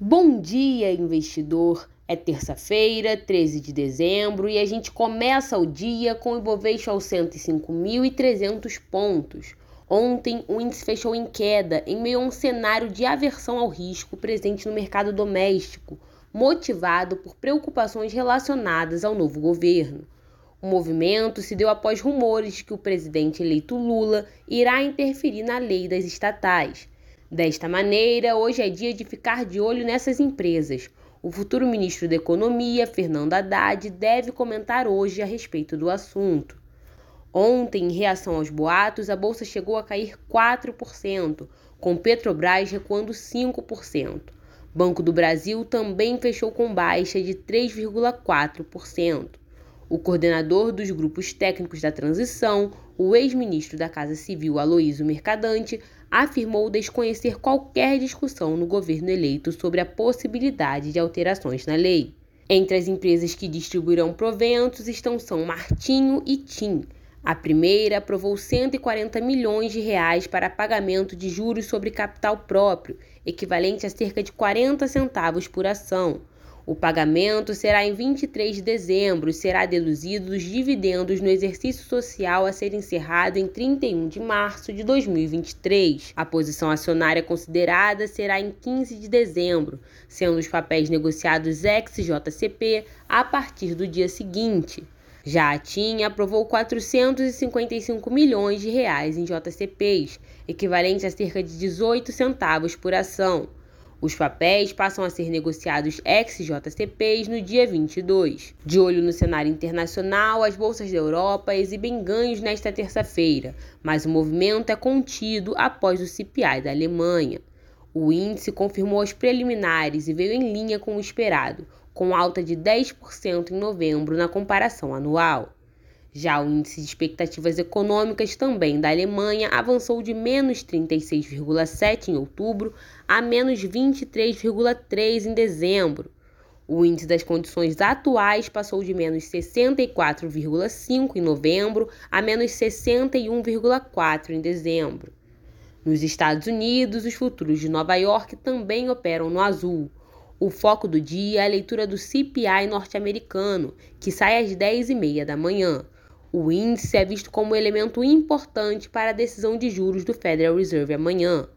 Bom dia, investidor! É terça-feira, 13 de dezembro, e a gente começa o dia com o Ibovespa aos 105.300 pontos. Ontem, o índice fechou em queda em meio a um cenário de aversão ao risco presente no mercado doméstico, motivado por preocupações relacionadas ao novo governo. O movimento se deu após rumores de que o presidente eleito Lula irá interferir na lei das estatais. Desta maneira, hoje é dia de ficar de olho nessas empresas. O futuro ministro da Economia, Fernando Haddad, deve comentar hoje a respeito do assunto. Ontem, em reação aos boatos, a bolsa chegou a cair 4%, com Petrobras recuando 5%. Banco do Brasil também fechou com baixa de 3,4%. O coordenador dos grupos técnicos da transição, o ex-ministro da Casa Civil Aloísio Mercadante, afirmou desconhecer qualquer discussão no governo eleito sobre a possibilidade de alterações na lei. Entre as empresas que distribuirão proventos estão São Martinho e TIM. A primeira aprovou 140 milhões de reais para pagamento de juros sobre capital próprio, equivalente a cerca de 40 centavos por ação. O pagamento será em 23 de dezembro e será deduzido dos dividendos no exercício social a ser encerrado em 31 de março de 2023. A posição acionária considerada será em 15 de dezembro, sendo os papéis negociados ex-JCP a partir do dia seguinte. Já a TIM aprovou 455 milhões de reais em JCPs, equivalente a cerca de 18 centavos por ação. Os papéis passam a ser negociados ex-JCPs no dia 22. De olho no cenário internacional, as bolsas da Europa exibem ganhos nesta terça-feira, mas o movimento é contido após o CPI da Alemanha. O índice confirmou as preliminares e veio em linha com o esperado, com alta de 10% em novembro na comparação anual. Já o índice de expectativas econômicas também da Alemanha avançou de menos 36,7 em outubro a menos 23,3 em dezembro. O índice das condições atuais passou de menos 64,5 em novembro a menos 61,4 em dezembro. Nos Estados Unidos, os futuros de Nova York também operam no azul. O foco do dia é a leitura do CPI norte-americano, que sai às 10h30 da manhã. O índice é visto como elemento importante para a decisão de juros do Federal Reserve amanhã.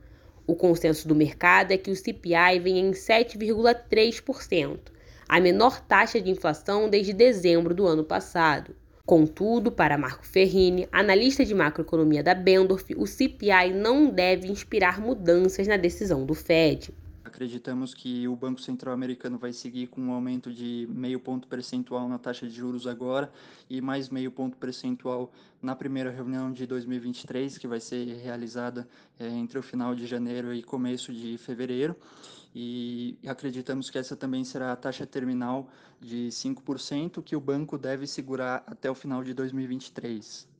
O consenso do mercado é que o CPI vem em 7,3%, a menor taxa de inflação desde dezembro do ano passado. Contudo, para Marco Ferrini, analista de macroeconomia da Bendorf, o CPI não deve inspirar mudanças na decisão do Fed. Acreditamos que o Banco Central americano vai seguir com um aumento de meio ponto percentual na taxa de juros agora e mais meio ponto percentual na primeira reunião de 2023, que vai ser realizada é, entre o final de janeiro e começo de fevereiro. E acreditamos que essa também será a taxa terminal de 5%, que o banco deve segurar até o final de 2023.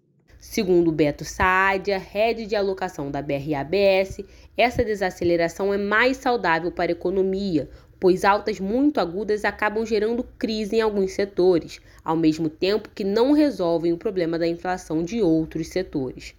Segundo Beto Saadia, head de alocação da BRABS, essa desaceleração é mais saudável para a economia, pois altas muito agudas acabam gerando crise em alguns setores, ao mesmo tempo que não resolvem o problema da inflação de outros setores.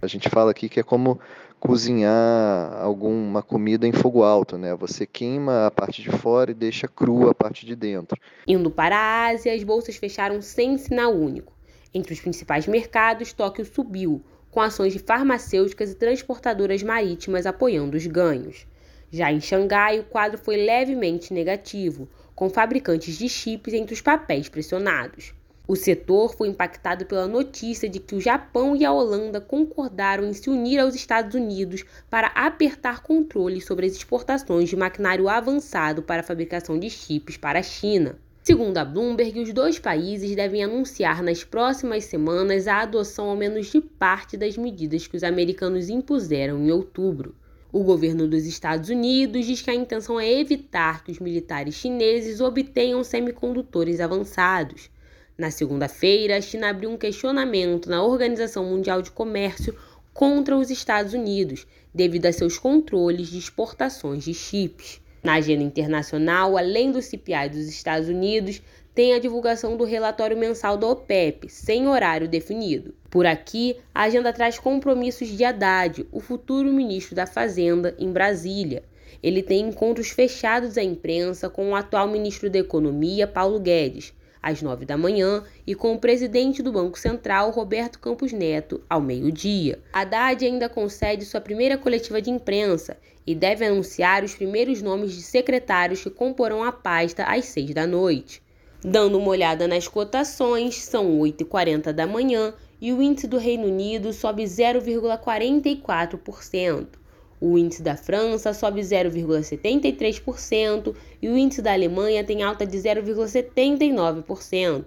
A gente fala aqui que é como cozinhar alguma comida em fogo alto, né? Você queima a parte de fora e deixa crua a parte de dentro. Indo para a Ásia, as bolsas fecharam sem sinal único. Entre os principais mercados, Tóquio subiu, com ações de farmacêuticas e transportadoras marítimas apoiando os ganhos. Já em Xangai, o quadro foi levemente negativo, com fabricantes de chips entre os papéis pressionados. O setor foi impactado pela notícia de que o Japão e a Holanda concordaram em se unir aos Estados Unidos para apertar controles sobre as exportações de maquinário avançado para a fabricação de chips para a China. Segundo a Bloomberg, os dois países devem anunciar nas próximas semanas a adoção ao menos de parte das medidas que os americanos impuseram em outubro. O governo dos Estados Unidos diz que a intenção é evitar que os militares chineses obtenham semicondutores avançados. Na segunda-feira, a China abriu um questionamento na Organização Mundial de Comércio contra os Estados Unidos, devido a seus controles de exportações de chips. Na agenda internacional, além do CPI dos Estados Unidos, tem a divulgação do relatório mensal da OPEP, sem horário definido. Por aqui, a agenda traz compromissos de Haddad, o futuro ministro da Fazenda, em Brasília. ele tem encontros fechados à imprensa com o atual ministro da Economia, Paulo Guedes, às nove da manhã, e com o presidente do Banco Central, Roberto Campos Neto, ao meio-dia. Haddad ainda concede sua primeira coletiva de imprensa e deve anunciar os primeiros nomes de secretários que comporão a pasta às seis da noite. Dando uma olhada nas cotações, são 8h40 da manhã e o índice do Reino Unido sobe 0,44%. O índice da França sobe 0,73% e o índice da Alemanha tem alta de 0,79%.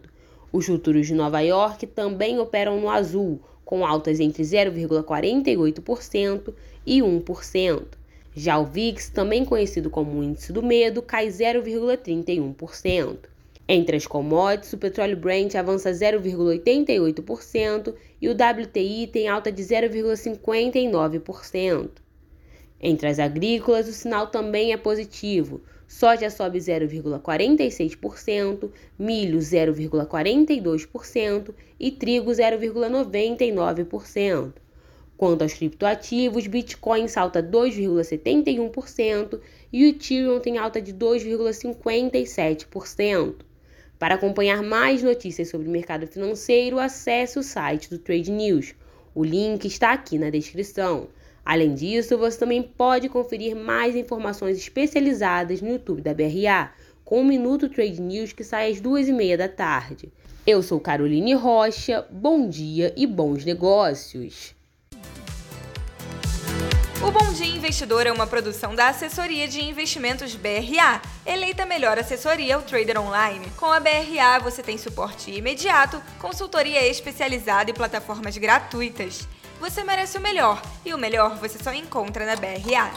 Os futuros de Nova York também operam no azul, com altas entre 0,48% e 1%. Já o VIX, também conhecido como índice do medo, cai 0,31%. Entre as commodities, o petróleo Brent avança 0,88% e o WTI tem alta de 0,59%. Entre as agrícolas, o sinal também é positivo. Soja sobe 0,46%, milho 0,42% e trigo 0,99%. Quanto aos criptoativos, Bitcoin salta 2,71% e o Ethereum tem alta de 2,57%. Para acompanhar mais notícias sobre o mercado financeiro, acesse o site do Trade News. O link está aqui na descrição. Além disso, você também pode conferir mais informações especializadas no YouTube da BRA, com o Minuto Trade News que sai às duas e meia da tarde. Eu sou Caroline Rocha, bom dia e bons negócios! O Bom Dia Investidor é uma produção da Assessoria de Investimentos BRA, eleita melhor assessoria ao trader online. Com a BRA você tem suporte imediato, consultoria especializada e plataformas gratuitas. Você merece o melhor, e o melhor você só encontra na BRA.